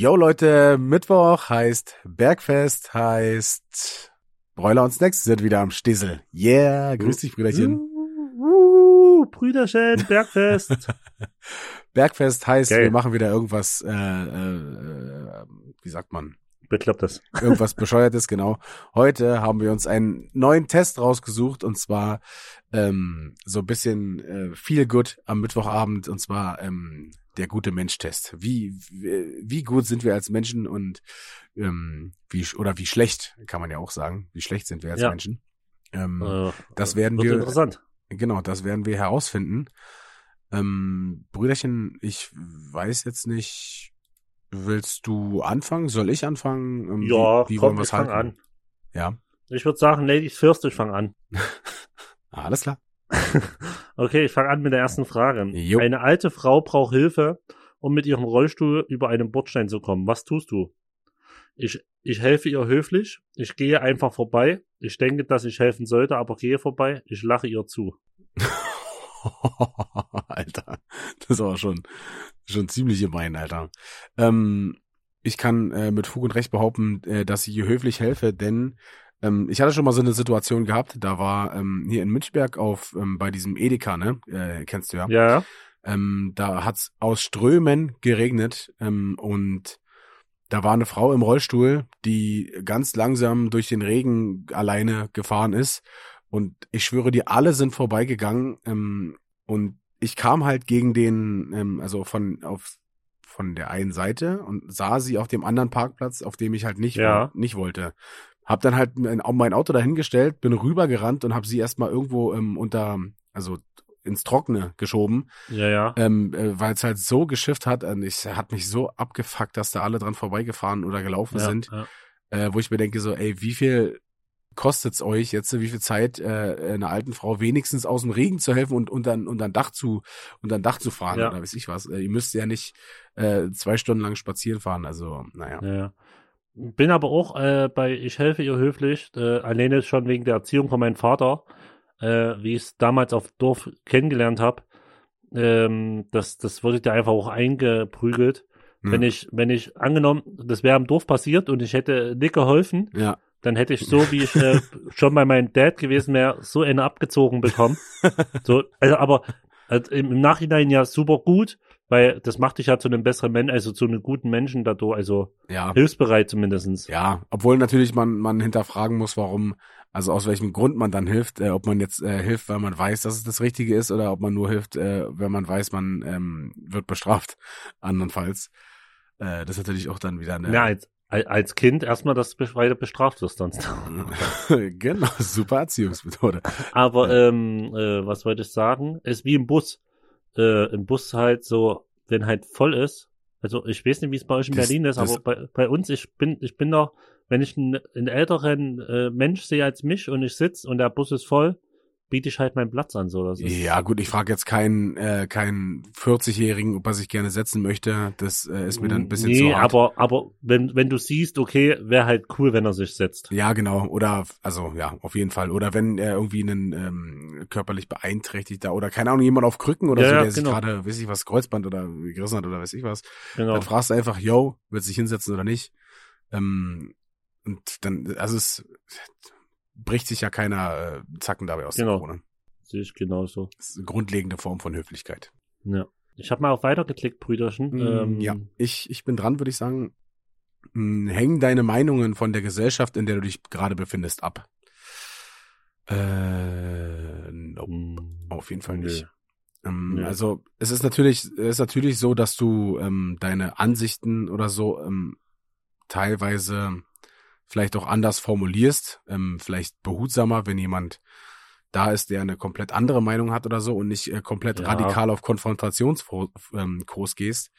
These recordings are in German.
Yo Leute, Mittwoch heißt Bergfest, heißt Bräuler und Snacks sind wieder am Stissel. Yeah, grüß dich, Brüderchen. Uh, uh, Brüderchen, Bergfest. Bergfest heißt, Geil. wir machen wieder irgendwas, äh, äh, wie sagt man, Beklopptes. irgendwas Bescheuertes, genau. Heute haben wir uns einen neuen Test rausgesucht und zwar ähm, so ein bisschen äh, viel gut am Mittwochabend und zwar ähm, der gute Mensch-Test. Wie, wie wie gut sind wir als Menschen und ähm, wie oder wie schlecht kann man ja auch sagen. Wie schlecht sind wir als Ja. Menschen? Ähm, Äh, das werden wir- interessant. Genau, das werden wir herausfinden. Ähm, Brüderchen, ich weiß jetzt nicht, willst du anfangen? Soll ich anfangen? Ähm, Ja, wie, wie komm, wollen wir ich es halten? an. Ja, Ich würde sagen, Ladies first, ich fang an. alles klar. Okay, ich fange an mit der ersten Frage. Jo. Eine alte Frau braucht Hilfe, um mit ihrem Rollstuhl über einen Bordstein zu kommen. Was tust du? Ich, ich helfe ihr höflich. Ich gehe einfach vorbei. Ich denke, dass ich helfen sollte, aber gehe vorbei. Ich lache ihr zu. Alter, das ist aber schon, schon ziemlich gemein, Alter. Ähm, ich kann äh, mit Fug und Recht behaupten, äh, dass ich ihr höflich helfe, denn ähm, ich hatte schon mal so eine Situation gehabt, da war ähm, hier in Münchberg auf ähm, bei diesem Edeka, ne? Äh, kennst du ja. Ja, Ähm, da hat's aus Strömen geregnet ähm, und da war eine Frau im Rollstuhl, die ganz langsam durch den Regen alleine gefahren ist. Und ich schwöre dir, alle sind vorbeigegangen. Ähm, und ich kam halt gegen den, ähm, also von auf von der einen Seite und sah sie auf dem anderen Parkplatz, auf dem ich halt nicht Ja. nicht wollte. Hab dann halt mein, mein Auto dahingestellt, bin rübergerannt und hab sie erstmal irgendwo ähm, unter, also ins Trockene geschoben, ja, ja. ähm, äh, weil es halt so geschifft hat. Und ich hat mich so abgefuckt, dass da alle dran vorbeigefahren oder gelaufen ja, sind, ja. äh, wo ich mir denke so, ey, wie viel kostet's euch jetzt, wie viel Zeit äh, einer alten Frau wenigstens aus dem Regen zu helfen und unter unter ein Dach zu unter ein Dach zu fahren Ja. oder weiß ich was. Äh, ihr müsst ja nicht äh, zwei Stunden lang spazieren fahren. Also naja. Ja, ja. Bin aber auch äh, bei Ich helfe ihr höflich, äh, alleine schon wegen der Erziehung von meinem Vater, äh, wie ich es damals auf Dorf kennengelernt habe. Ähm, das, das wurde dir einfach auch eingeprügelt. Hm. Wenn ich, wenn ich angenommen, das wäre im Dorf passiert und ich hätte nicht geholfen, Ja. dann hätte ich so, wie ich äh, schon bei meinem Dad gewesen wäre, so eine abgezogen bekommen. so, also, aber also im Nachhinein ja super gut, weil das macht dich ja zu einem besseren Menschen, also zu einem guten Menschen dadurch, also Ja. hilfsbereit zumindestens. Ja, obwohl natürlich man man hinterfragen muss, warum, also aus welchem Grund man dann hilft, äh, ob man jetzt äh, hilft, weil man weiß, dass es das Richtige ist, oder ob man nur hilft, äh, wenn man weiß, man ähm, wird bestraft, andernfalls. Äh, das ist natürlich auch dann wieder eine. Ja, als, als Kind erstmal, dass du weiter bestraft wirst sonst. genau, super Erziehungsmethode. Aber ähm, äh, was wollte ich sagen? Ist wie im Bus. Äh, Im Bus halt so, wenn halt voll ist. Also ich weiß nicht, wie es bei euch in Das- Berlin ist, aber bei, bei uns, ich bin, ich bin doch, wenn ich einen, einen älteren äh, Mensch sehe als mich und ich sitz und der Bus ist voll, biete ich halt meinen Platz an. So, das ist, Ja, gut, ich frage jetzt keinen äh, keinen 40-Jährigen, ob er sich gerne setzen möchte. Das äh, ist mir dann ein bisschen nee, zu hart. aber, aber wenn, wenn du siehst, okay, wäre halt cool, wenn er sich setzt. Ja, genau. Oder, also ja, auf jeden Fall. Oder wenn er irgendwie einen ähm, körperlich beeinträchtigter oder keine Ahnung, jemand auf Krücken oder Ja, so, ja, der sich genau. gerade, weiß ich was, Kreuzband oder gerissen hat oder weiß ich was, Genau. dann fragst du einfach, yo, willst du dich hinsetzen oder nicht? Ähm, und dann, also es bricht sich ja keiner äh, Zacken dabei aus Genau. der Krone. Sehe ich genauso. Das ist eine grundlegende Form von Höflichkeit. Ja. Ich habe mal auf weiter geklickt, Brüderchen. ähm, Mm, ja, ich, ich bin dran, würde ich sagen. Mm, Hängen deine Meinungen von der Gesellschaft, in der du dich gerade befindest, ab? Äh, nope. mm, Auf jeden Fall nicht. Ähm, Nö. Also es ist natürlich, es ist natürlich so, dass du ähm, deine Ansichten oder so ähm, teilweise vielleicht auch anders formulierst, ähm, vielleicht behutsamer, wenn jemand da ist, der eine komplett andere Meinung hat oder so und nicht äh, komplett Ja. radikal auf Konfrontationskurs ähm, gehst.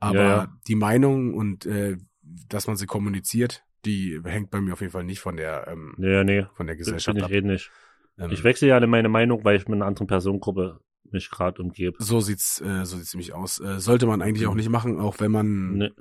Aber Ja, ja. die Meinung und äh, dass man sie kommuniziert, die hängt bei mir auf jeden Fall nicht von der ähm, Nee, nee. von der Bin Gesellschaft ich ab. eh nicht. Ähm, Ich wechsle ja meine Meinung, weil ich mit einer anderen Personengruppe mich gerade umgebe. So sieht's, äh, so sieht's nämlich aus. Äh, sollte man eigentlich auch nicht machen, auch wenn man, Ne,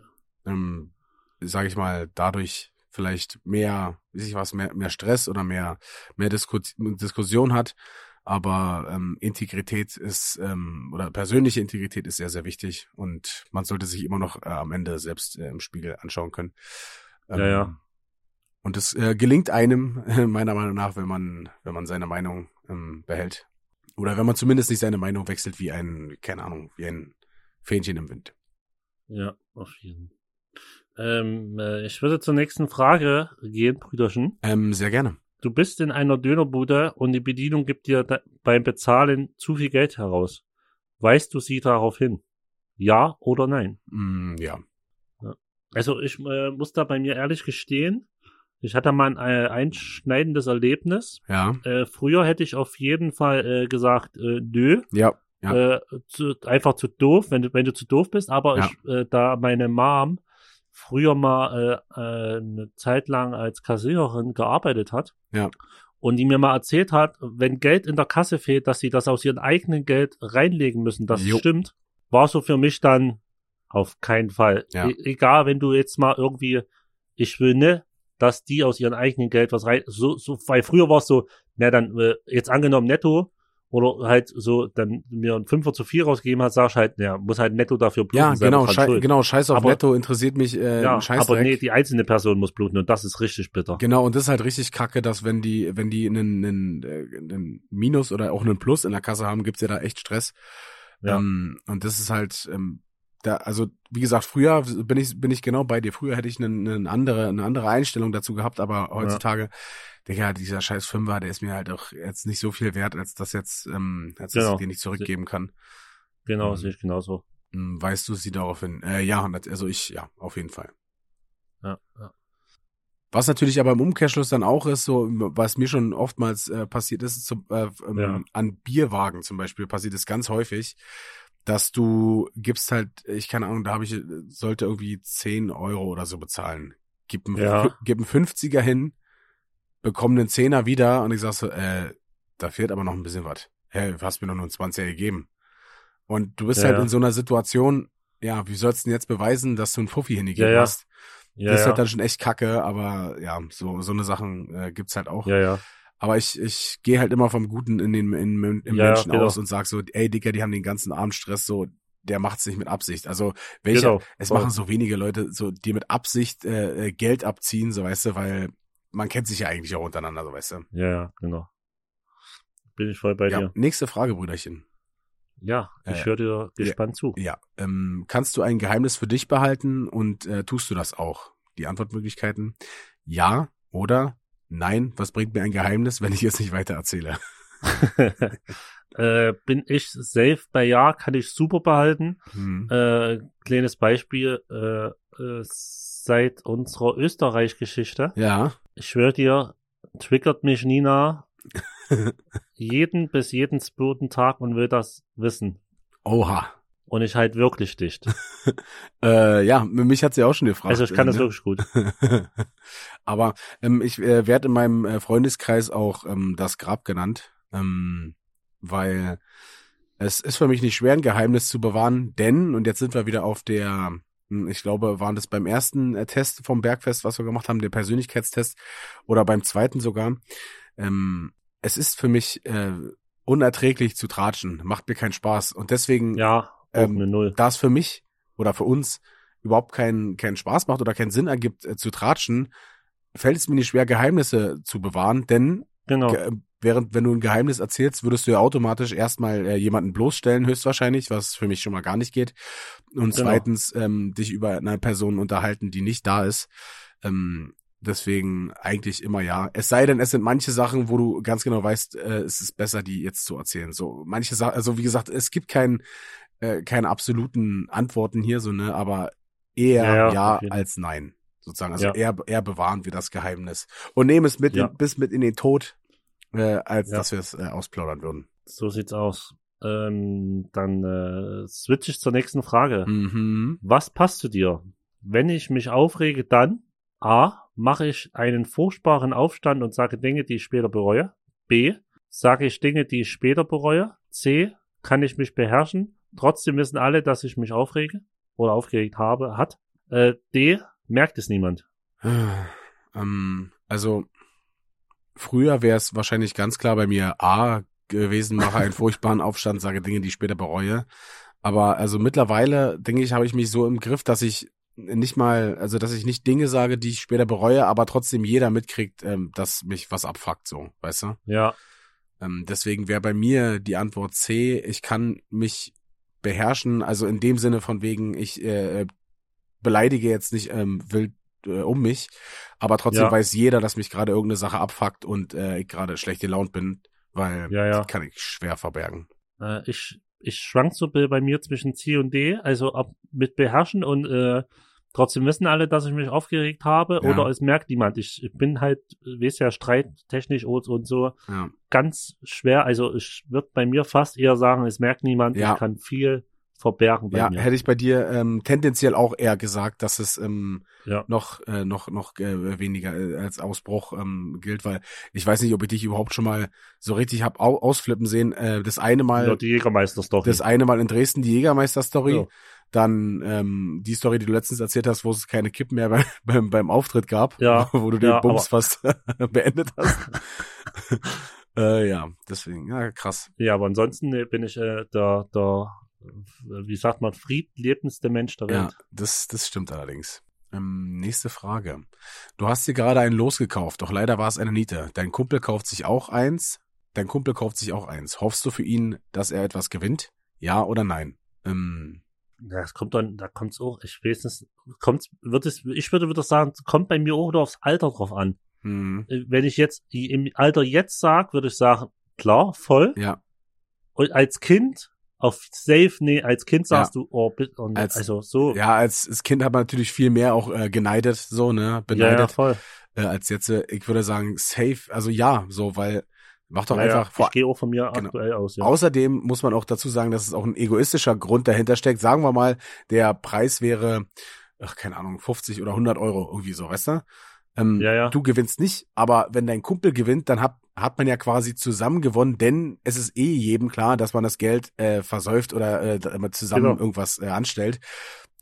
ähm, sage ich mal, dadurch vielleicht mehr, wie sich was, mehr, mehr Stress oder mehr, mehr Disku Diskussion hat. Aber ähm, Integrität ist ähm, oder persönliche Integrität ist sehr, sehr wichtig und man sollte sich immer noch äh, am Ende selbst äh, im Spiegel anschauen können. Ähm, Ja, ja. Und es äh, gelingt einem, meiner Meinung nach, wenn man, wenn man seine Meinung ähm, behält. Oder wenn man zumindest nicht seine Meinung wechselt wie ein, keine Ahnung, wie ein Fähnchen im Wind. Ja, auf jeden. Ähm, äh, ich würde zur nächsten Frage gehen, Brüderchen. Ähm, sehr gerne. Du bist in einer Dönerbude und die Bedienung gibt dir beim Bezahlen zu viel Geld heraus. Weist du sie darauf hin? Ja oder nein? Mm, ja. Also ich äh, muss da bei mir ehrlich gestehen, ich hatte mal ein äh, einschneidendes Erlebnis. Ja. Äh, früher hätte ich auf jeden Fall äh, gesagt, äh, nö, Ja. Ja. zu, einfach zu doof, wenn du, wenn du zu doof bist. Aber Ja. ich, da meine Mom früher mal äh, äh, eine Zeit lang als Kassiererin gearbeitet hat Ja. und die mir mal erzählt hat, wenn Geld in der Kasse fehlt, dass sie das aus ihrem eigenen Geld reinlegen müssen, das Jo. stimmt, war so für mich dann auf keinen Fall. Ja. E egal, wenn du jetzt mal irgendwie, ich will ne, dass die aus ihrem eigenen Geld was rein, so, so, weil früher war es so, na dann, äh, jetzt angenommen netto, oder halt so, dann mir ein Fünfer zu viel rausgegeben hat, sagst halt, ja, muss halt netto dafür bluten. Ja, genau, schei schuld. genau, scheiß auf Aber- Netto interessiert mich äh, Ja, Scheißdreck. aber nee, die einzelne Person muss bluten und das ist richtig bitter. Genau, und das ist halt richtig kacke, dass wenn die, wenn die einen, einen, äh, einen Minus oder auch einen Plus in der Kasse haben, gibt's ja da echt Stress. Ja. Ähm, und das ist halt, ähm, da, also wie gesagt, früher bin ich, bin ich genau bei dir. Früher hätte ich eine, eine andere, eine andere Einstellung dazu gehabt, aber heutzutage, Digga, dieser scheiß Fünfer, der ist mir halt auch jetzt nicht so viel wert, als das jetzt, ähm, als dass Genau. ich den nicht zurückgeben kann. Genau, Mhm. sehe ich genauso. Hm, Weißt du sie darauf hin? Äh, ja, also ich, ja, auf jeden Fall. Ja, ja. Was natürlich aber im Umkehrschluss dann auch ist, so was mir schon oftmals äh, passiert ist, so, äh, ähm, Ja. an Bierwagen zum Beispiel passiert es ganz häufig, dass du gibst halt, ich keine Ahnung, da habe ich, sollte irgendwie 10 Euro oder so bezahlen. Gib einen, Ja. gib einen 50er hin, bekomm einen Zehner wieder und ich sag so, äh, da fehlt aber noch ein bisschen was. Hä, du hast mir doch nur einen 20er gegeben. Und du bist Ja, halt ja. in so einer Situation, ja, wie sollst du denn jetzt beweisen, dass du einen Fuffi hingegeben hast? Ja, das ist halt dann schon echt kacke, aber ja, so, so eine Sachen äh, gibt's halt auch. ja, ja. Aber ich, ich gehe halt immer vom Guten in den, in, im Ja, ja, Menschen genau. aus und sag so, ey Dicker, die haben den ganzen Abend Stress, so, der macht's nicht mit Absicht. Also welche, Genau. es machen so wenige Leute, so die mit Absicht äh, äh, Geld abziehen, so weißt du, weil man kennt sich ja eigentlich auch untereinander, so weißt du. Ja, ja, genau. Bin ich voll bei ja, dir. nächste Frage, Brüderchen. Ja, ich Äh, höre dir gespannt zu. Ja, ähm, kannst du ein Geheimnis für dich behalten und äh, tust du das auch? Die Antwortmöglichkeiten: Ja oder Nein. Was bringt mir ein Geheimnis, wenn ich es nicht weiter erzähle? äh, bin ich safe bei Ja, kann ich super behalten. Hm. Äh, kleines Beispiel, äh, äh, seit unserer Österreich-Geschichte, Ja. ich schwöre dir, triggert mich Nina jeden bis jeden zweiten Tag und will das wissen. Oha. Und ich halt wirklich dicht. Äh, ja, mich hat sie auch schon gefragt. Also ich kann äh, das ne? wirklich gut. Aber ähm, ich äh, werde in meinem äh, Freundeskreis auch ähm, das Grab genannt, ähm, weil es ist für mich nicht schwer, ein Geheimnis zu bewahren, denn, und jetzt sind wir wieder auf der, hm, ich glaube, waren das beim ersten äh, Test vom Bergfest, was wir gemacht haben, der Persönlichkeitstest, oder beim zweiten sogar. Ähm, es ist für mich äh, unerträglich zu tratschen, macht mir keinen Spaß. Und deswegen Ja, Ähm, da es für mich oder für uns überhaupt keinen keinen Spaß macht oder keinen Sinn ergibt äh, zu tratschen, fällt es mir nicht schwer, Geheimnisse zu bewahren, denn Genau. ge während, wenn du ein Geheimnis erzählst, würdest du ja automatisch erstmal äh, jemanden bloßstellen, höchstwahrscheinlich, was für mich schon mal gar nicht geht. Und Genau. zweitens ähm, dich über eine Person unterhalten, die nicht da ist. Ähm, deswegen eigentlich immer ja. Es sei denn, es sind manche Sachen, wo du ganz genau weißt, äh, es ist besser, die jetzt zu erzählen. So manche Sachen, also wie gesagt, es gibt keinen äh, keine absoluten Antworten hier, so ne, aber eher Ja, ja, jeden. als nein, sozusagen. Also Ja. eher eher bewahren wir das Geheimnis und nehmen es mit Ja. in, bis mit in den Tod, äh, als dass wir es äh, ausplaudern würden. So sieht's aus. Ähm, dann äh, switch ich zur nächsten Frage. Mhm. Was passt zu dir? Wenn ich mich aufrege, dann A. Mache ich einen furchtbaren Aufstand und sage Dinge, die ich später bereue. B. Sage ich Dinge, die ich später bereue. C. Kann ich mich beherrschen? Trotzdem wissen alle, dass ich mich aufrege oder aufgeregt habe, hat. Äh, D. Merkt es niemand. Ähm, also früher wäre es wahrscheinlich ganz klar bei mir A gewesen, mache einen furchtbaren Aufstand, sage Dinge, die ich später bereue. Aber also mittlerweile, denke ich, habe ich mich so im Griff, dass ich nicht mal, also dass ich nicht Dinge sage, die ich später bereue, aber trotzdem jeder mitkriegt, ähm, dass mich was abfuckt, so, weißt du? Ja. Ähm, deswegen wäre bei mir die Antwort C, ich kann mich beherrschen, also in dem Sinne von wegen, ich äh, beleidige jetzt nicht ähm, wild äh, um mich, aber trotzdem Ja. weiß jeder, dass mich gerade irgendeine Sache abfuckt und äh, ich gerade schlecht gelaunt bin, weil Ja, ja. die kann ich schwer verbergen. Äh, ich, ich schwank so bei, bei mir zwischen C und D, also ab, mit beherrschen und äh, trotzdem wissen alle, dass ich mich aufgeregt habe Ja. oder es merkt niemand. Ich bin halt, weiß ja, streittechnisch und, und so Ja. ganz schwer. Also ich würde bei mir fast eher sagen, es merkt niemand. Ja. Ich kann viel verbergen bei Ja, mir. hätte ich bei dir ähm, tendenziell auch eher gesagt, dass es ähm, Ja. noch äh, noch noch äh, weniger äh, als Ausbruch ähm, gilt, weil ich weiß nicht, ob ich dich überhaupt schon mal so richtig hab au ausflippen sehen. Äh, das eine Mal, Nur die Jägermeister-Story. das eine Mal in Dresden die Jägermeister-Story, Ja. Dann ähm, die Story, die du letztens erzählt hast, wo es keine Kippen mehr beim, beim, beim Auftritt gab, Ja, wo du den ja, Bums fast beendet hast. äh, ja, deswegen, ja, krass. Ja, aber ansonsten äh, bin ich äh, der, der, äh, wie sagt man, friedlebendste Mensch der Ja, Welt. das, das stimmt allerdings. Ähm, nächste Frage. Du hast dir gerade einen losgekauft, doch leider war es eine Niete. Dein Kumpel kauft sich auch eins. Dein Kumpel kauft sich auch eins. Hoffst du für ihn, dass er etwas gewinnt? Ja oder nein? Ähm, Ja, es kommt dann, da kommt's auch, ich weiß nicht, kommt, wird es, ich würde wieder sagen, kommt bei mir auch wieder aufs Alter drauf an. hm, Äh, Wenn ich jetzt im Alter jetzt sag, würde ich sagen, klar, voll. ja, Und als Kind auf safe, nee, als Kind sagst du, oh, bitte, und Als- also so. ja, als, als Kind hat man natürlich viel mehr auch äh, geneidet, so, ne, ja, ja, beneidet, voll. äh, als jetzt, äh, ich würde sagen, safe, also ja, so, weil, mach doch Ja, ja, einfach, vor, ich gehe auch von mir Genau. aktuell aus, ja. Außerdem muss man auch dazu sagen, dass es auch ein egoistischer Grund dahinter steckt. Sagen wir mal, der Preis wäre, ach, keine Ahnung, 50 oder 100 Euro, irgendwie so, weißt du? Ähm, Ja, ja. Du gewinnst nicht, aber wenn dein Kumpel gewinnt, dann hat, hat man ja quasi zusammen gewonnen, denn es ist eh jedem klar, dass man das Geld äh, versäuft oder äh, zusammen Genau. irgendwas äh, anstellt.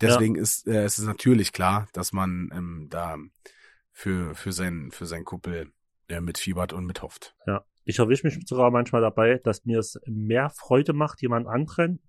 Deswegen ist äh, es ist natürlich klar, dass man ähm, da für, für, seinen, für seinen Kumpel äh, mitfiebert und mithofft. Ja. Ich erwische mich sogar manchmal dabei, dass mir es mehr Freude macht, jemand anderen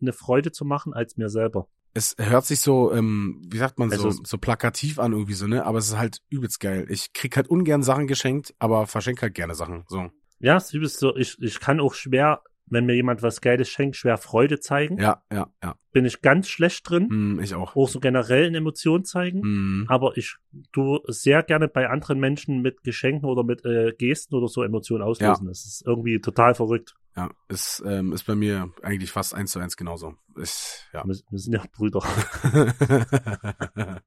eine Freude zu machen, als mir selber. es hört sich so, ähm, wie sagt man, Also so, so plakativ an irgendwie so, ne? Aber es ist halt übelst geil. Ich krieg halt ungern Sachen geschenkt, aber verschenke halt gerne Sachen. So. Ja, es ist so, ich, ich kann auch schwer, wenn mir jemand was Geiles schenkt, schwer Freude zeigen. Ja, ja, ja. Bin ich ganz schlecht drin. Hm, ich auch. Auch so generell in Emotionen zeigen. Hm, Aber ich tu sehr gerne bei anderen Menschen mit Geschenken oder mit äh, Gesten oder so Emotionen auslösen. Das ist irgendwie total verrückt. ja, ist, ähm, ist bei mir eigentlich fast eins zu eins genauso. Ist, ja. Wir, wir sind ja Brüder.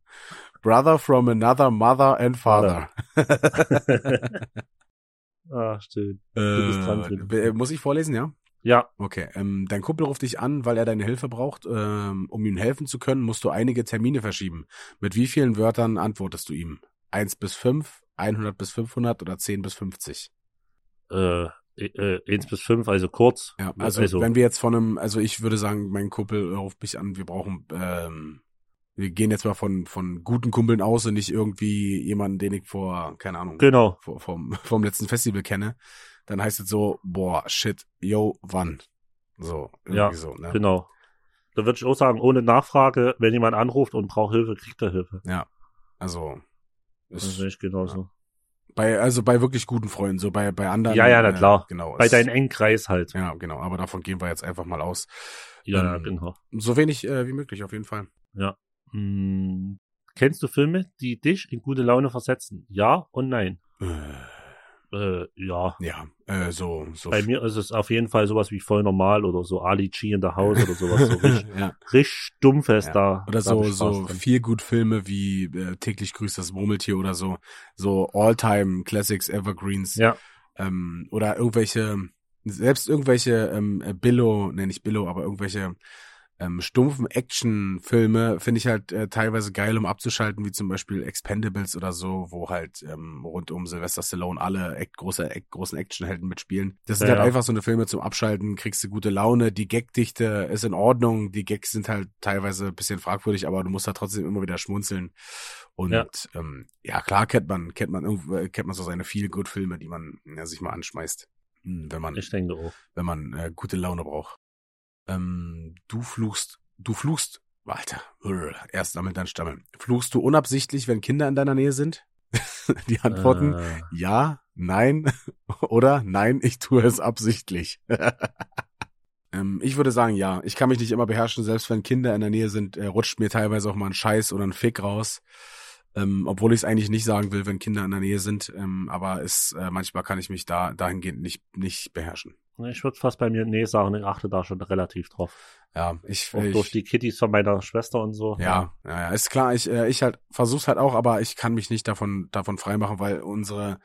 Brother from another mother and father. ah, schön. bist dran, Äh, äh, muss ich vorlesen, ja? Ja, Okay, ähm, dein Kumpel ruft dich an, weil er deine Hilfe braucht. Ähm, um ihm helfen zu können, musst du einige Termine verschieben. Mit wie vielen Wörtern antwortest du ihm? 1 bis 5, 100 bis 500 oder 10 bis 50? äh, äh, 1 bis 5, also kurz. Ja, also, wenn wir jetzt von einem, also ich würde sagen, mein Kumpel ruft mich an, wir brauchen, ähm, wir gehen jetzt mal von, von guten Kumpeln aus und nicht irgendwie jemanden, den ich vor, keine Ahnung, genau. vor, vom, vom letzten Festival kenne. Dann heißt es so, boah, shit, yo, wann? So, Ja, so, ne? Genau. Da würde ich auch sagen, ohne Nachfrage, wenn jemand anruft und braucht Hilfe, kriegt er Hilfe. Also, Das ist, sehe ich genauso. bei, also bei wirklich guten Freunden, so bei, bei anderen. Ja, ja, na äh, klar. Genau. Bei deinem engen Kreis halt. Ja, genau, aber davon gehen wir jetzt einfach mal aus. Ja, ja, Ähm, genau. So wenig äh, wie möglich, auf jeden Fall. Hm, kennst du Filme, die dich in gute Laune versetzen? Ja und nein. Äh, Äh, ja. ja, äh, so, so. Bei mir ist es auf jeden Fall sowas wie voll normal oder so Ali G in the House oder sowas. So richtig, ja. richtig dumpfes Ja. da. Oder so, so viel gut Filme wie äh, täglich grüßt das Murmeltier oder so, so All-Time Classics, Evergreens. Ja, Ähm, oder irgendwelche, selbst irgendwelche ähm, äh, Billo, nenne ich Billo, aber irgendwelche ähm, stumpfen Action-Filme finde ich halt äh, teilweise geil, um abzuschalten, wie zum Beispiel Expendables oder so, wo halt ähm, rund um Sylvester Stallone alle act große, act großen Actionhelden mitspielen. Das sind Ja, halt ja. einfach so eine Filme zum Abschalten, kriegst du gute Laune, die Gagdichte ist in Ordnung, die Gags sind halt teilweise ein bisschen fragwürdig, aber du musst halt trotzdem immer wieder schmunzeln. Und Ja. ähm, ja klar kennt man, kennt man irgendwo, äh, kennt man so seine viel good Filme, die man ja, sich mal anschmeißt. Hm, Wenn man, wenn man äh, gute Laune braucht. Ähm, du fluchst, du fluchst, Alter, erst sammeln, dann stammeln. Fluchst du unabsichtlich, wenn Kinder in deiner Nähe sind? Die Antworten Äh, ja, nein oder nein, ich tue es absichtlich. ähm, ich würde sagen, ja. Ich kann mich nicht immer beherrschen, selbst wenn Kinder in der Nähe sind, äh, rutscht mir teilweise auch mal ein Scheiß oder ein Fick raus. Ähm, obwohl ich es eigentlich nicht sagen will, wenn Kinder in der Nähe sind. Ähm, aber es, äh, manchmal kann ich mich da dahingehend nicht, nicht beherrschen. Ich würde fast bei mir nee sagen, ich achte da schon relativ drauf. Ja, ich, Auch durch ich die Kittys von meiner Schwester und so. ja, ja, ja, ist klar, ich, äh, ich halt versuch's halt auch, aber ich kann mich nicht davon, davon freimachen, weil unsere,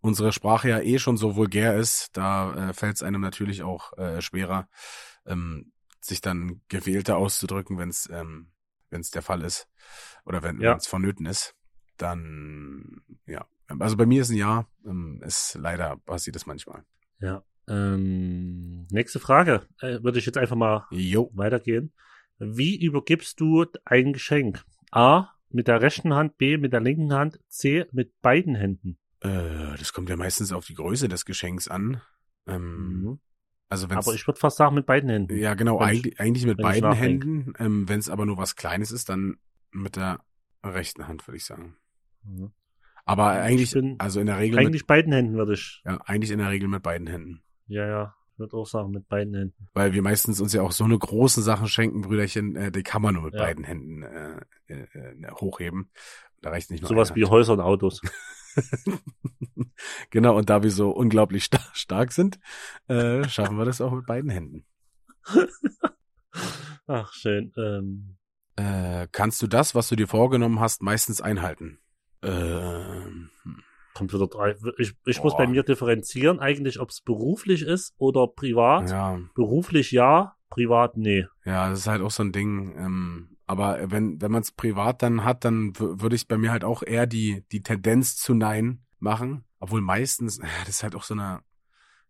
unsere Sprache ja eh schon so vulgär ist, da äh, fällt es einem natürlich auch äh, schwerer, ähm, sich dann gewählter auszudrücken, wenn es ähm, wenn's der Fall ist oder wenn Ja. es vonnöten ist. Dann, ja. Also bei mir ist ein Ja, ähm, ist leider passiert es manchmal. Ja. Ähm, nächste Frage. Äh, würde ich jetzt einfach mal Jo. weitergehen. Wie übergibst du ein Geschenk? A. Mit der rechten Hand, B. Mit der linken Hand, C. Mit beiden Händen. Äh, das kommt ja meistens auf die Größe des Geschenks an. Ähm, Mhm. Also wenn's, Aber ich würde fast sagen, mit beiden Händen. Ja, genau, eigentlich, eigentlich mit beiden. Händen. Ähm, Wenn es aber nur was Kleines ist, dann mit der rechten Hand, würde ich sagen. Mhm. Aber eigentlich, also in der Regel, mit, Eigentlich beiden Händen würde ich. ja, eigentlich in der Regel mit beiden Händen. Ja, ja. Ich würde auch sagen, mit beiden Händen. Weil wir meistens uns ja auch so eine großen Sachen schenken, Brüderchen, äh, die kann man nur mit Ja. beiden Händen äh, äh, äh, hochheben. Da reicht nicht nur Sowas wie Häuser und Autos. Genau, und da wir so unglaublich sta stark sind, äh, schaffen wir das auch mit beiden Händen. Ach, schön. Ähm, Äh, kannst du das, was du dir vorgenommen hast, meistens einhalten? Ähm, hm. Kommt wieder drei. Ich, ich muss bei mir differenzieren, eigentlich, ob es beruflich ist oder privat. ja, Beruflich ja, privat nee. Ja, das ist halt auch so ein Ding. Ähm, aber wenn, wenn man es privat dann hat, dann würde ich bei mir halt auch eher die, die Tendenz zu Nein machen. Obwohl meistens, äh, das ist halt auch so eine,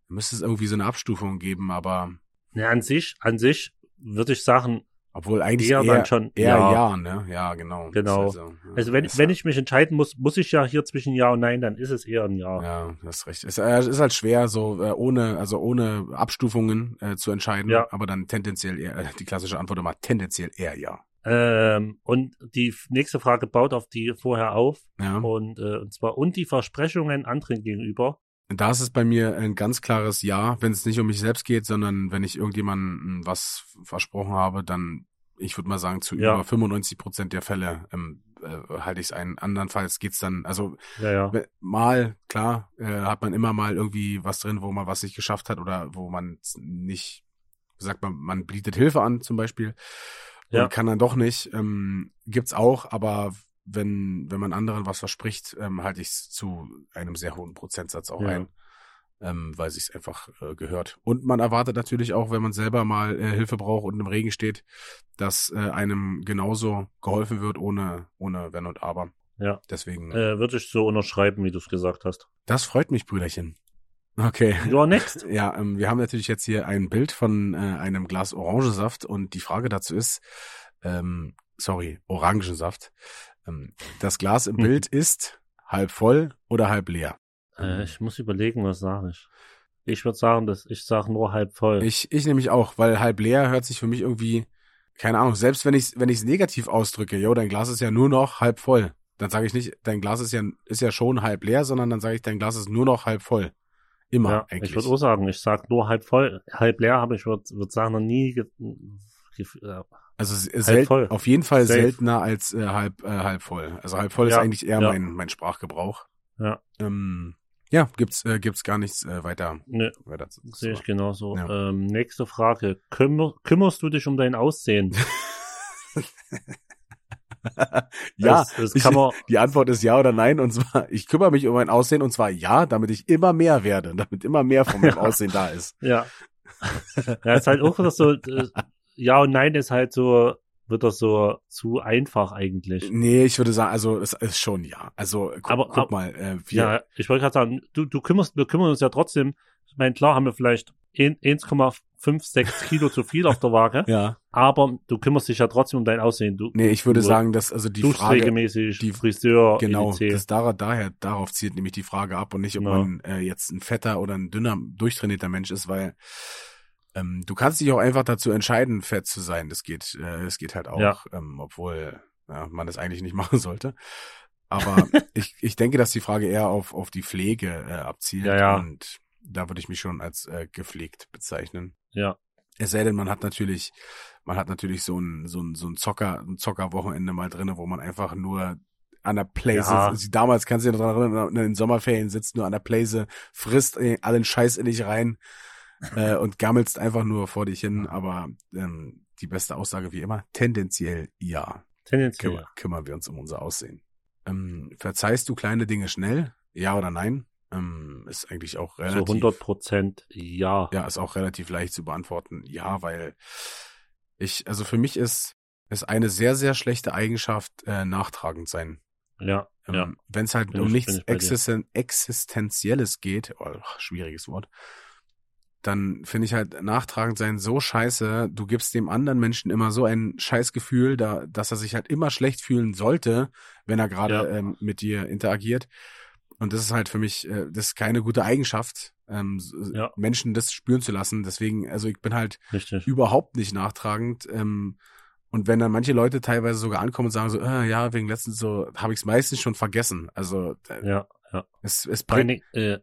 müsste es irgendwie so eine Abstufung geben, aber Ne, an sich, an sich würde ich sagen, obwohl eigentlich eher eher, dann schon eher ja. ja. ne? Ja, genau. Genau. Ist halt so, ja. Also wenn, Ist wenn ich mich entscheiden muss, muss ich ja hier zwischen Ja und Nein, dann ist es eher ein Ja. Ja, du hast recht. Es äh, ist halt schwer, so äh, ohne, also ohne Abstufungen äh, zu entscheiden, Ja. aber dann tendenziell eher, äh, die klassische Antwort immer tendenziell eher ja. Ähm, und die nächste Frage baut auf die vorher auf. Ja. Und, äh, und zwar, und die Versprechungen anderen gegenüber. Da ist es bei mir ein ganz klares Ja, wenn es nicht um mich selbst geht, sondern wenn ich irgendjemandem was versprochen habe, dann, ich würde mal sagen, zu Ja. über 95 Prozent der Fälle ähm, äh, halte ich es ein. Andernfalls geht's dann, also Ja, ja. mal, klar, äh, hat man immer mal irgendwie was drin, wo man was nicht geschafft hat oder wo man nicht, sagt man, man bietet Hilfe an zum Beispiel Ja. und kann dann doch nicht. Ähm, gibt's auch, aber wenn, wenn man anderen was verspricht, ähm, halte ich es zu einem sehr hohen Prozentsatz auch Ja. ein, ähm, weil sich's einfach äh, gehört. Und man erwartet natürlich auch, wenn man selber mal äh, Hilfe braucht und im Regen steht, dass äh, einem genauso geholfen wird, ohne, ohne Wenn und Aber. Ja. Deswegen, Äh, würde ich so unterschreiben, wie du es gesagt hast. das freut mich, Brüderchen. Okay. You're next. Ja, ähm, wir haben natürlich jetzt hier ein Bild von äh, einem Glas Orangensaft und die Frage dazu ist, ähm, sorry, Orangensaft. Ähm, das Glas im Hm. Bild ist halb voll oder halb leer. Äh, ich muss überlegen, was sage ich. Ich würde sagen, dass ich sage nur halb voll. Ich, ich nämlich auch, weil halb leer hört sich für mich irgendwie, keine Ahnung, selbst wenn ich wenn ich es negativ ausdrücke, jo, dein Glas ist ja nur noch halb voll. Dann sage ich nicht, dein Glas ist ja ist ja schon halb leer, sondern dann sage ich, dein Glas ist nur noch halb voll. Immer ja, eigentlich. ich würde auch sagen, ich sage nur halb voll. Halb leer habe ich, würde würd sagen, noch nie ge ge äh, Also sel voll. auf jeden Fall Safe. seltener als äh, halb äh, halb voll. Also halb voll ist Ja, eigentlich eher ja. mein mein Sprachgebrauch. Ja. Ähm, ja, gibt's äh, gibt's gar nichts äh, weiter ne, weiter zu sehe ich genauso. Ja. Ähm, nächste Frage. Kümmer, kümmerst du dich um dein Aussehen? ja, das, das ich- kann man, die Antwort ist ja oder nein und zwar ich kümmere mich um mein Aussehen und zwar ja, damit ich immer mehr werde, damit immer mehr von meinem Aussehen da ist. ja. ja, ist halt auch wieder so, äh, ja und nein ist halt so, wird das so zu einfach eigentlich. Nee, ich würde sagen, also es ist schon ja. Also gu Aber- guck mal, äh, wir, Ja, ich wollte gerade sagen, du, du kümmerst, wir kümmern uns ja trotzdem. Ich meine, klar haben wir vielleicht ein- fünf, sechs Kilo zu viel auf der Waage, Ja. aber du kümmerst dich ja trotzdem um dein Aussehen. Du Nee, ich würde sagen, dass also die Frage regelmäßig, die- Friseur, genau, etc. das daher, daher darauf zielt nämlich die Frage ab und nicht, ob Ja. man äh, jetzt ein fetter oder ein dünner, durchtrainierter Mensch ist, weil ähm, du kannst dich auch einfach dazu entscheiden, fett zu sein. Das geht, äh, das geht halt auch, Ja. ähm, obwohl ja, man das eigentlich nicht machen sollte. Aber ich, ich denke, dass die Frage eher auf, auf die Pflege äh, abzielt Ja, ja. und da würde ich mich schon als äh, gepflegt bezeichnen. Ja, Es sei denn, man hat natürlich, man hat natürlich so ein, so ein, so ein Zocker, ein Zockerwochenende mal drinne, wo man einfach nur an der Place, Ja. sitzt. damals kannst du dich noch daran erinnern, in den Sommerferien sitzt nur an der Place, frisst äh, allen Scheiß in dich rein äh, und gammelst einfach nur vor dich hin, aber ähm, die beste Aussage wie immer, tendenziell ja. tendenziell. Kümmer, kümmern wir uns um unser Aussehen. Ähm, verzeihst du kleine Dinge schnell? Ja oder nein? Ähm, ist eigentlich auch So relativ. 100 Prozent, ja. Ja, ist auch relativ leicht zu beantworten. Ja, weil ich, also für mich ist, ist eine sehr, sehr schlechte Eigenschaft äh, nachtragend sein. Ja, Ähm, ja. Wenn es halt Bin um ich- nichts dir. Existen Existenzielles geht, oh, schwieriges Wort, dann finde ich halt nachtragend sein so scheiße. Du gibst dem anderen Menschen immer so ein Scheißgefühl, da, dass er sich halt immer schlecht fühlen sollte, wenn er gerade Ja. ähm, mit dir interagiert. Und das ist halt für mich, äh, das ist keine gute Eigenschaft, ähm, s- Ja. Menschen das spüren zu lassen. Deswegen, also ich bin halt Richtig. überhaupt nicht nachtragend. Ähm, und wenn dann manche Leute teilweise sogar ankommen und sagen so, äh, ja, wegen letztens so, habe ich es meistens schon vergessen. Also äh, Ja, ja. es, es bringt, äh,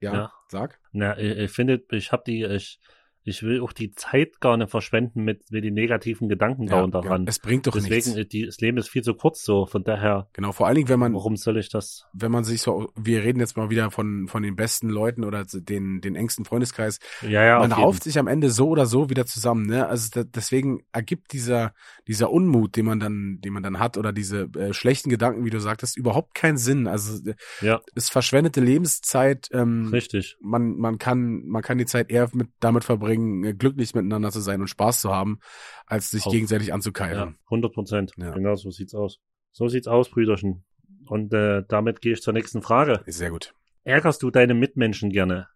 ja, ja. sag. Na, ich, ich finde, ich habe die, ich, ich will auch die Zeit gar nicht verschwenden mit, mit den negativen Gedanken Ja, daran. ja, es bringt doch Deswegen, nichts. die, das Leben ist viel zu kurz so, von daher, Genau, vor allen Dingen, wenn man, warum soll ich das? wenn man sich so, wir reden jetzt mal wieder von, von den besten Leuten oder den, den engsten Freundeskreis, Ja, ja, man jeden- rauft sich am Ende so oder so wieder zusammen, ne? Also da, deswegen ergibt dieser dieser Unmut, den man dann, den man dann hat oder diese äh, schlechten Gedanken, wie du sagtest, überhaupt keinen Sinn. Also Ja. ist verschwendete Lebenszeit. Ähm, Richtig. man man kann man kann die Zeit eher mit damit verbringen, äh, glücklich miteinander zu sein und Spaß zu haben, als sich Auf- gegenseitig Ja, anzukeilen. 100 Prozent. Ja. Genau so sieht's aus. So sieht's aus, Brüderchen. Und äh, damit gehe ich zur nächsten Frage. Sehr gut. Ärgerst du deine Mitmenschen gerne?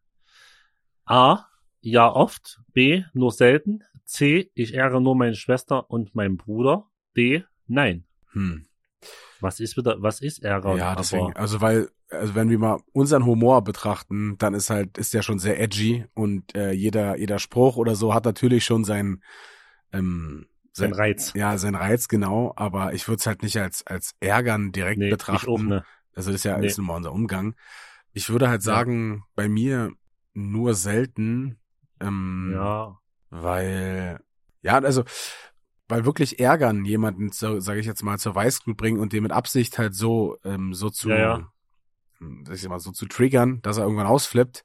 A. Ja, oft. B. Nur selten. C. Ich ärgere nur meine Schwester und meinen Bruder. D. Nein. Hm. Was ist wieder, was ist Ärger? Ja, deswegen, also weil, also wenn wir mal unseren Humor betrachten, dann ist halt, ist der schon sehr edgy und äh, jeder, jeder Spruch oder so hat natürlich schon seinen, ähm, sein sein, Reiz. ja, sein Reiz, genau, aber ich würde es halt nicht als, als Ärgern direkt Nee, betrachten. auch ne. Also das ist ja Nee. ist mal unser Umgang. Ich würde halt Ja. sagen, bei mir nur selten, ähm, Ja, weil, ja, also, weil wirklich ärgern jemanden, sage ich jetzt mal, zur Weißglut bringen und den mit Absicht halt so, ähm, so zu, Ja, ja. Ähm, sag ich mal, so zu triggern, dass er irgendwann ausflippt,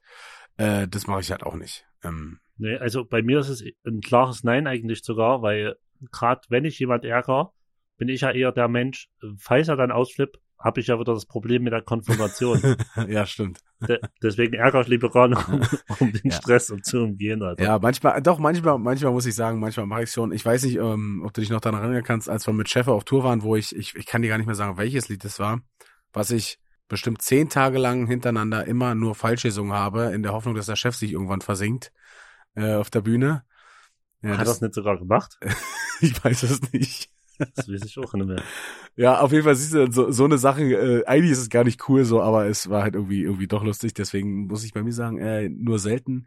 äh, das mache ich halt auch nicht. Ähm, nee, also bei mir ist es ein klares Nein eigentlich sogar, weil gerade wenn ich jemand ärgere, bin ich ja eher der Mensch, falls er dann ausflippt, habe ich ja wieder das Problem mit der Konfrontation. ja, stimmt. De deswegen ärgere ich lieber gar nicht, um, um den Ja. Stress um zu umgehen. Alter. Ja, manchmal, doch, manchmal, manchmal muss ich sagen, manchmal mache ich schon. Ich weiß nicht, ähm, ob du dich noch daran erinnern kannst, als wir mit Chef auf Tour waren, wo ich, ich, ich kann dir gar nicht mehr sagen, welches Lied das war, was ich bestimmt zehn Tage lang hintereinander immer nur falsch gesungen habe, in der Hoffnung, dass der Chef sich irgendwann versinkt äh, auf der Bühne. Ja, Hat das, das nicht sogar gemacht? ich weiß es nicht. Das weiß ich auch nicht mehr. Ja, auf jeden Fall siehst du, so, so eine Sache, äh, eigentlich ist es gar nicht cool so, aber es war halt irgendwie, irgendwie doch lustig, deswegen muss ich bei mir sagen, äh, nur selten.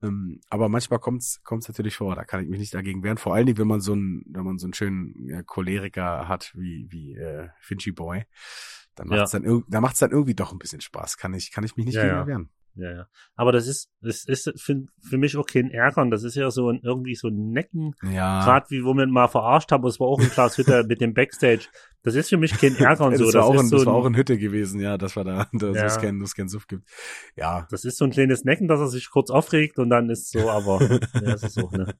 Ähm, aber manchmal kommt's kommt's natürlich vor, da kann ich mich nicht dagegen wehren. Vor allen Dingen, wenn man so einen, wenn man so einen schönen ja, Choleriker hat wie, wie äh, Finchy Boy, dann macht's Ja. dann da macht's dann irgendwie doch ein bisschen Spaß. Kann ich, kann ich mich nicht Ja, gegen ja. wehren. Ja, ja. Aber das ist, das ist für, für mich auch kein Ärgern. Das ist ja so ein, irgendwie so ein Necken. Ja. Gerade wie wo wir mal verarscht haben, es war auch ein Klaas Hütter mit dem Backstage. Das ist für mich kein Ärgern das, so. war Das auch ist ein, so das war ein, auch in Hütte gewesen, ja, dass wir da, da Ja. so Scan, Scan Suff gibt. Ja, das ist so ein kleines Necken, dass er sich kurz aufregt und dann ist so, aber ja, das ist so, ne?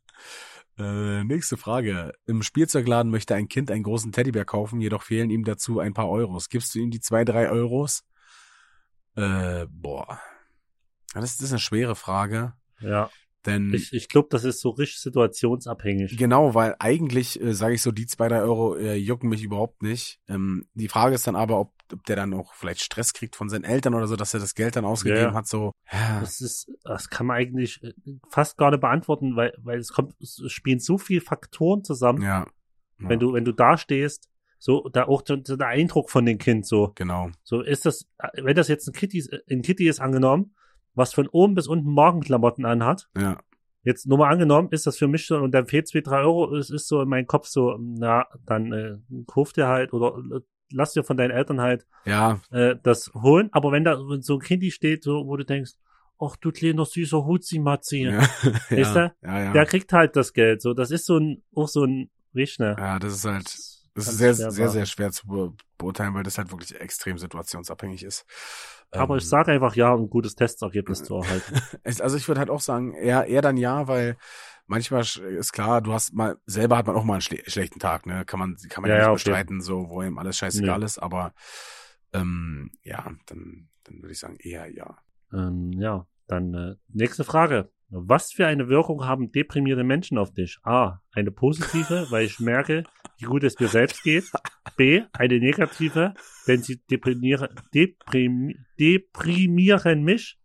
Äh, nächste Frage. Im Spielzeugladen möchte ein Kind einen großen Teddybär kaufen, jedoch fehlen ihm dazu ein paar Euros. Gibst du ihm die zwei, drei Euros? Äh, boah. Das, das ist eine schwere Frage, Ja. denn Ich, ich glaube, das ist so richtig situationsabhängig. genau, weil eigentlich äh, sage ich so, die zwei, drei Euro äh, jucken mich überhaupt nicht. Ähm, die Frage ist dann aber, ob ob der dann auch vielleicht Stress kriegt von seinen Eltern oder so, dass er das Geld dann ausgegeben Ja. hat, so. Ja, Das ist, das kann man eigentlich äh, fast gar nicht beantworten, weil, weil es kommt, es spielen so viele Faktoren zusammen. ja. ja Wenn du, wenn du da stehst, so, da auch so, so der Eindruck von dem Kind, so, Genau. so ist das, wenn das jetzt ein Kitty, ist- ein Kitty ist angenommen, was von oben bis unten Morgenklamotten anhat, Ja. jetzt nur mal angenommen, ist das für mich so, und dann fehlt zwei, drei Euro, es ist so in meinem Kopf so, na, dann äh, kauf dir halt oder äh, lass dir von deinen Eltern halt Ja, äh, das holen, aber wenn da so ein Kitty steht, so, wo du denkst, ach du kleiner süßer Hutzi-Matzi, ja. Weißt ja, du? ja, ja. der kriegt halt das Geld, so, das ist so ein, auch so ein, ne? ja, das ist halt, das ist sehr, sehr, sehr schwer zu be beurteilen, weil das halt wirklich extrem situationsabhängig ist. Aber Ähm, ich sage einfach ja, um ein gutes Testergebnis zu erhalten. Also ich würde halt auch sagen, eher, eher dann ja, weil manchmal ist klar, du hast mal, selber hat man auch mal einen schle schlechten Tag, ne? Kann man, kann man Ja, ja, nicht okay. bestreiten, so, wo ihm alles scheißegal Nee. ist, aber ähm, ja, dann, dann würde ich sagen, eher ja. ähm, ja, dann äh, nächste Frage. Was für eine Wirkung haben deprimierte Menschen auf dich? A. Eine positive, weil ich merke, wie gut es mir selbst geht. B. Eine negative, denn sie deprimieren, deprimi deprimieren mich.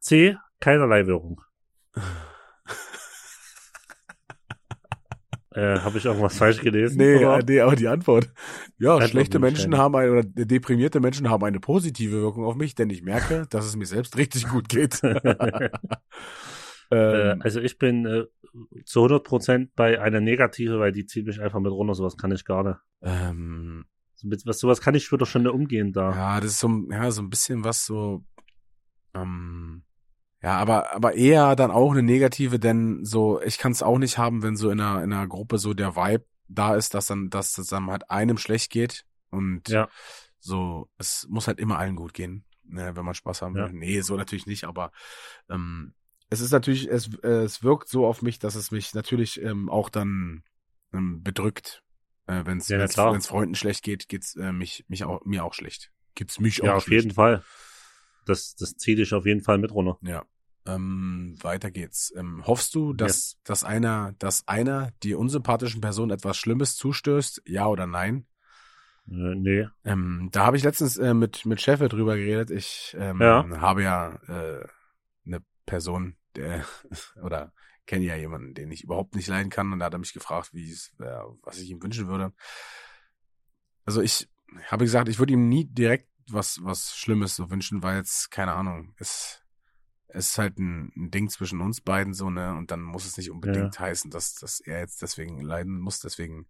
C. Keinerlei Wirkung. äh, Habe ich irgendwas falsch gelesen? Nee, oder? nee, aber die Antwort. Ja, Antwort schlechte Menschen haben eine, oder deprimierte Menschen haben eine positive Wirkung auf mich, denn ich merke, dass es mir selbst richtig gut geht. Äh, ähm, also ich bin äh, zu 100% bei einer negative, weil die zieht mich einfach mit runter. Sowas kann ich gar nicht. ähm, So mit, was, sowas kann ich wieder schon umgehen da. Ja, das ist so, ein- ja, so ein bisschen was so, ähm, ja, aber, aber eher dann auch eine negative, denn so, ich kann es auch nicht haben, wenn so in einer, in einer Gruppe so der Vibe da ist, dass dann, dass es dann halt einem schlecht geht und Ja. so, es muss halt immer allen gut gehen, ne, wenn man Spaß haben will. Ja. Nee, so natürlich nicht, aber ähm, es ist natürlich, es, äh, es wirkt so auf mich, dass es mich natürlich ähm, auch dann ähm, bedrückt. Äh, wenn es Ja, wenn's, Freunden schlecht geht, geht's äh, mich, mich auch, mir auch schlecht. Gibt's mich Ja, auch auf schlecht. jeden Fall. Das, das zieht dich auf jeden Fall mit runter. Ja. Ähm, weiter geht's. Ähm, hoffst du, dass, dass einer, dass einer die unsympathischen Person etwas Schlimmes zustößt? Ja oder nein? Äh, nee. Ähm, da habe ich letztens äh, mit mit Cheffe drüber geredet. Ich ähm, Ja. habe ja äh, eine Person, der oder kenne ja jemanden, den ich überhaupt nicht leiden kann, und da hat er mich gefragt, wie es, äh, was ich ihm wünschen würde. Also ich habe gesagt, ich würde ihm nie direkt was was Schlimmes so wünschen, weil jetzt keine Ahnung, es es ist halt ein, ein Ding zwischen uns beiden so ne und dann muss es nicht unbedingt heißen, dass dass er jetzt deswegen leiden muss. Deswegen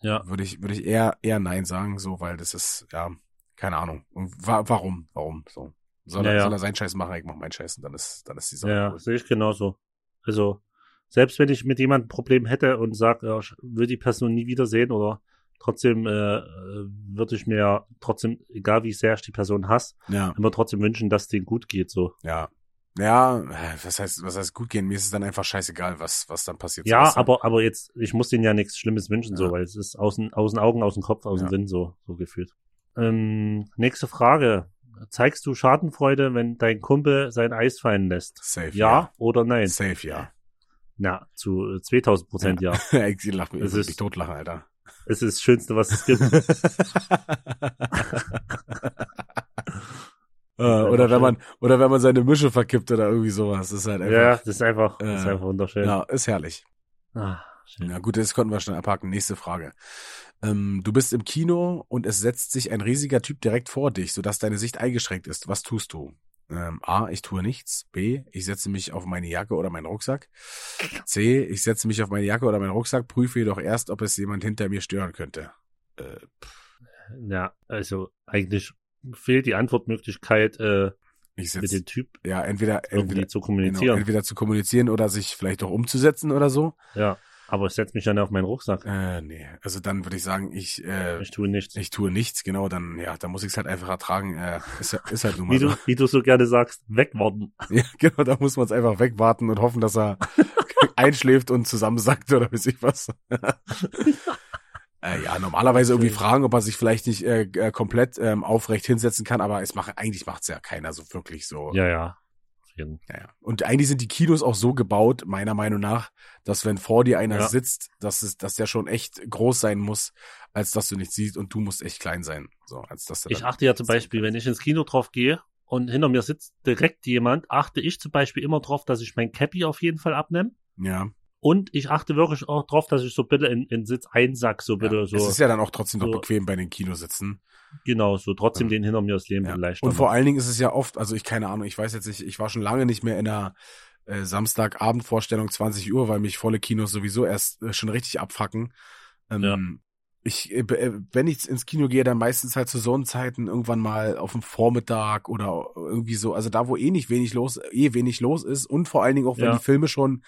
Ja. würde ich, würde ich eher, eher Nein sagen, so, weil das ist, ja, keine Ahnung. Und wa warum? Warum? So. Soll, Ja, er, ja. soll er seinen Scheiß machen, ich mach meinen Scheiß und dann ist, dann ist die Sache Ja, cool. sehe ich genauso. Also, selbst wenn ich mit jemandem ein Problem hätte und sage, ja, ich will die Person nie wiedersehen oder trotzdem äh, äh, würde ich mir trotzdem, egal wie sehr ich die Person hasse, Ja, immer trotzdem wünschen, dass denen gut geht. So. ja. Ja, äh, was heißt, was heißt gut gehen? Mir ist es dann einfach scheißegal, was, was dann passiert. Ja, du? aber, aber jetzt, ich muss denen ja nichts Schlimmes wünschen, so, Ja. weil es ist aus den, aus den Augen, aus dem Kopf, aus dem Ja. Sinn, so, so gefühlt. Ähm, nächste Frage. Zeigst du Schadenfreude, wenn dein Kumpel sein Eis fallen lässt? Safe, Ja, oder nein? Safe, ja. Na, zu äh, 2000 Prozent ja. ich lach mich, Es ich ist- mich totlachen, Alter. Es ist das Schönste, was es gibt. Äh, oder wenn man, oder wenn man seine Mische verkippt oder irgendwie sowas. Das ist halt einfach, ja, das ist einfach, das ist Äh, einfach wunderschön. ja, ist herrlich. Ah, schön. Ja, gut, das konnten wir schnell abhaken. Nächste Frage. Ähm, du bist im Kino und es setzt sich ein riesiger Typ direkt vor dich, sodass deine Sicht eingeschränkt ist. Was tust du? Ähm, A, ich tue nichts. B, ich setze mich auf meine Jacke oder meinen Rucksack. C, ich setze mich auf meine Jacke oder meinen Rucksack, prüfe jedoch erst, ob es jemand hinter mir stören könnte. Äh, Ja, also eigentlich fehlt die Antwortmöglichkeit, äh, ich mit setze, dem Typ ja, entweder, entweder, zu genau, kommunizieren. entweder zu kommunizieren oder sich vielleicht auch umzusetzen oder so. ja, aber ich setze mich dann auf meinen Rucksack. Äh, nee, also dann würde ich sagen, ich, äh, Ich tue nichts. ich tue nichts, genau, dann, ja, dann muss ich es halt einfach ertragen. Äh, ist, ist halt nun mal Wie so. du, wie du so gerne sagst, wegwarten. Ja, genau, da muss man es einfach wegwarten und hoffen, dass er einschläft und zusammensackt oder weiß ich was. äh, ja, normalerweise irgendwie fragen, ob er sich vielleicht nicht äh, äh, komplett ähm, aufrecht hinsetzen kann, aber es macht eigentlich macht's ja keiner so wirklich so. Ja, ja. Auf jeden. Ja, ja. Und eigentlich sind die Kinos auch so gebaut, meiner Meinung nach, dass wenn vor dir einer Ja. sitzt, dass es, dass der schon echt groß sein muss, als dass du nichts siehst und du musst echt klein sein. So, als dass Ich achte ja zum Beispiel, wenn ich ins Kino drauf gehe und hinter mir sitzt direkt jemand, achte ich zum Beispiel immer drauf, dass ich mein Cappy auf jeden Fall abnehme. Ja. Und ich achte wirklich auch drauf, dass ich so bitte in, in Sitz einsack, so bitte ja. so. Es ist ja dann auch trotzdem noch so- bequem bei den Kinositzen. genau, so trotzdem Ja. den hinter mir das Leben Ja. leichter. Und vor allen Dingen ist es ja oft, also ich keine Ahnung, ich weiß jetzt nicht, ich war schon lange nicht mehr in einer äh, Samstagabendvorstellung 20 Uhr, weil mich volle Kinos sowieso erst äh, schon richtig abfacken. Ähm, Ja. Ich, äh, äh, wenn ich ins Kino gehe, dann meistens halt zu Sonnenzeiten irgendwann mal auf dem Vormittag oder irgendwie so, also da, wo eh nicht wenig los, eh wenig los ist und vor allen Dingen auch, wenn Ja. die Filme schon,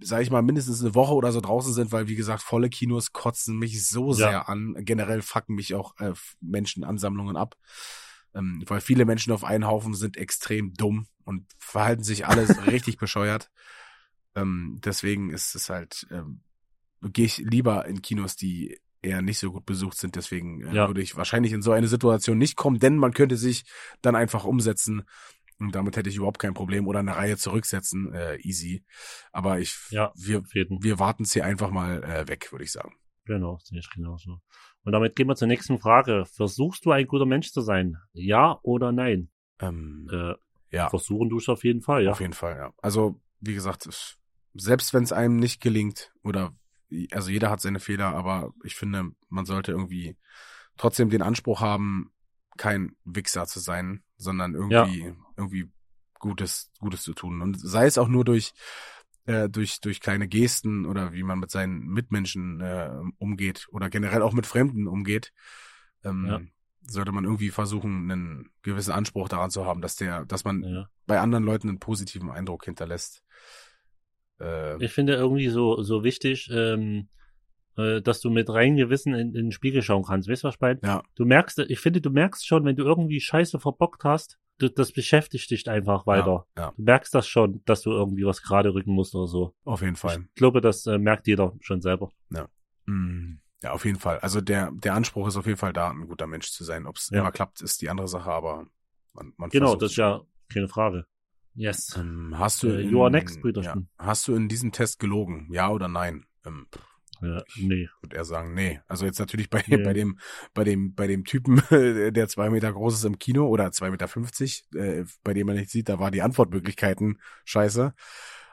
sag ich mal, mindestens eine Woche oder so draußen sind, weil wie gesagt, volle Kinos kotzen mich so Ja. sehr an. Generell fucken mich auch äh, Menschenansammlungen ab. Ähm, weil viele Menschen auf einen Haufen sind extrem dumm und verhalten sich alle richtig bescheuert. Ähm, deswegen ist es halt, ähm, gehe ich lieber in Kinos, die eher nicht so gut besucht sind. Deswegen äh, Ja. würde ich wahrscheinlich in so eine Situation nicht kommen, denn man könnte sich dann einfach umsetzen und damit hätte ich überhaupt kein Problem oder eine Reihe zurücksetzen, äh, easy. Aber ich, Ja. wir, wir warten es hier einfach mal äh, weg, würde ich sagen. Genau, sehe ich genauso. Und damit gehen wir zur nächsten Frage. Versuchst du ein guter Mensch zu sein? Ja oder nein? Ähm, Äh, ja. Versuchen du es auf jeden Fall, ja. Auf jeden Fall, ja. Also, wie gesagt, es- selbst wenn es einem nicht gelingt, oder also jeder hat seine Fehler, aber ich finde, man sollte irgendwie trotzdem den Anspruch haben, kein Wichser zu sein, sondern irgendwie, irgendwie Gutes, Gutes zu tun. Und sei es auch nur durch, äh, durch, durch kleine Gesten oder wie man mit seinen Mitmenschen äh, umgeht oder generell auch mit Fremden umgeht, ähm, Ja. sollte man irgendwie versuchen, einen gewissen Anspruch daran zu haben, dass der, dass man ja. bei anderen Leuten einen positiven Eindruck hinterlässt. Äh, Ich finde irgendwie so, so wichtig, ähm, äh, dass du mit reinem Gewissen in, in den Spiegel schauen kannst. Weißt du, was ich meine? ja, Du merkst, ich finde, du merkst schon, wenn du irgendwie Scheiße verbockt hast, du, das beschäftigt dich einfach weiter. Ja, ja. Du merkst das schon, dass du irgendwie was gerade rücken musst oder so. auf jeden Fall. Ich glaube, das äh, merkt jeder schon selber. Mm, Ja, auf jeden Fall. Also der, der Anspruch ist auf jeden Fall da, ein guter Mensch zu sein. Ob es Ja. immer klappt, ist die andere Sache, aber man, man Genau, das ist ja keine Frage. Yes. Ähm, hast du Äh, in, you are next, ja, hast du in diesem Test gelogen? Ja oder nein? Ähm, Äh, nee. würde er sagen, nee. Also jetzt natürlich bei, Nee. bei dem, bei dem, bei dem Typen, der zwei Meter groß ist im Kino oder zwei Meter, fünfzig, äh, bei dem man nicht sieht, da war die Antwortmöglichkeiten scheiße.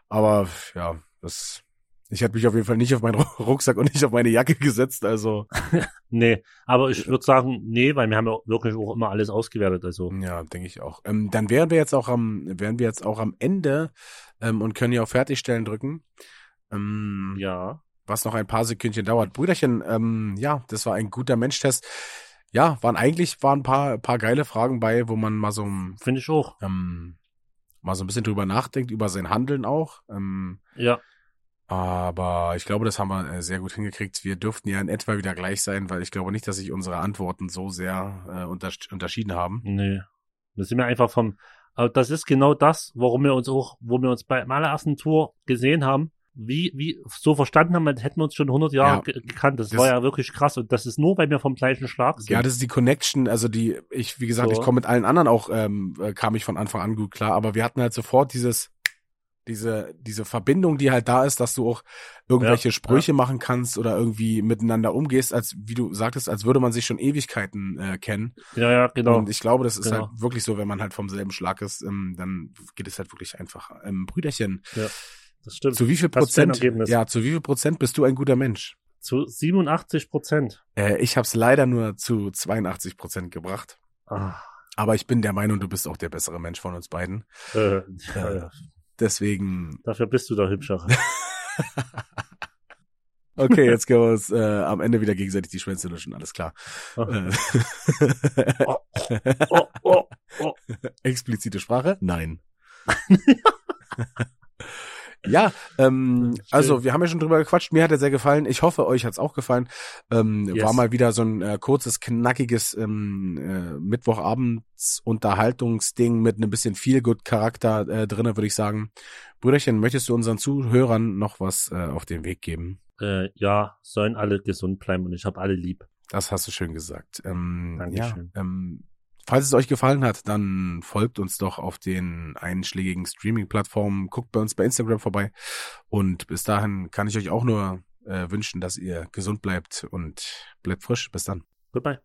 Aber ja, das, ich hätte mich auf jeden Fall nicht auf meinen Ru- Rucksack und nicht auf meine Jacke gesetzt, also Nee, aber ich würde sagen, nee, weil wir haben ja wirklich auch immer alles ausgewertet. Also, ja, denke ich auch. Ähm, dann wären wir jetzt auch am, wären wir jetzt auch am Ende ähm, und können hier auf Fertigstellen drücken. Ähm, ja. Was noch ein paar Sekündchen dauert. Brüderchen, ähm, ja, das war ein guter Mensch-Test. Ja, waren eigentlich waren ein paar, paar geile Fragen bei, wo man mal so, Finde ich auch. ähm, mal so ein bisschen drüber nachdenkt, über sein Handeln auch. Ähm, Ja. aber ich glaube, das haben wir äh, sehr gut hingekriegt. Wir dürften ja in etwa wieder gleich sein, weil ich glaube nicht, dass sich unsere Antworten so sehr äh, untersch- unterschieden haben. Nee. Das sind wir einfach vom, aber das ist genau das, warum wir uns auch, wo wir uns bei meiner ersten Tour gesehen haben, wie, wie so verstanden haben, als hätten wir uns schon 100 Jahre Ja. ge gekannt. Das, Das- war ja wirklich krass und das ist nur, weil wir vom gleichen Schlag sind. Ja, das ist die Connection, also die, ich, wie gesagt, So. ich komme mit allen anderen auch, ähm, äh, kam ich von Anfang an gut klar, aber wir hatten halt sofort dieses, diese, diese Verbindung, die halt da ist, dass du auch irgendwelche Ja, Sprüche machen kannst oder irgendwie miteinander umgehst, als, wie du sagtest, als würde man sich schon Ewigkeiten äh, kennen. ja, ja, genau. Und ich glaube, das ist Genau. halt wirklich so, wenn man halt vom selben Schlag ist, ähm, dann geht es halt wirklich einfacher. Ähm, Brüderchen, das stimmt. zu wie viel Prozent, ja, zu wie viel Prozent bist du ein guter Mensch? Zu 87 Prozent. Äh, ich habe es leider nur zu 82 Prozent gebracht. Ah, Aber ich bin der Meinung, du bist auch der bessere Mensch von uns beiden. äh, ja, Ja. Deswegen, Dafür bist du der Hübschere. okay, jetzt können wir uns äh, am Ende wieder gegenseitig die Schwänze luschen, alles klar. oh, Äh, oh, oh, oh. Explizite Sprache? Nein. Ja, ähm, Schön. also wir haben ja schon drüber gequatscht. Mir hat er sehr gefallen. Ich hoffe, euch hat's auch gefallen. Ähm, Yes. War mal wieder so ein äh, kurzes, knackiges ähm, äh, Mittwochabends-Unterhaltungsding mit einem bisschen Feel-Good-Charakter äh, drinne, würde ich sagen. Brüderchen, möchtest du unseren Zuhörern noch was äh, auf den Weg geben? Äh, ja, sollen alle gesund bleiben und ich habe alle lieb. Das hast du schön gesagt. Ähm, ja, Dankeschön. ähm, falls es euch gefallen hat, dann folgt uns doch auf den einschlägigen Streaming-Plattformen, guckt bei uns bei Instagram vorbei und bis dahin kann ich euch auch nur äh, wünschen, dass ihr gesund bleibt und bleibt frisch. Bis dann. Goodbye.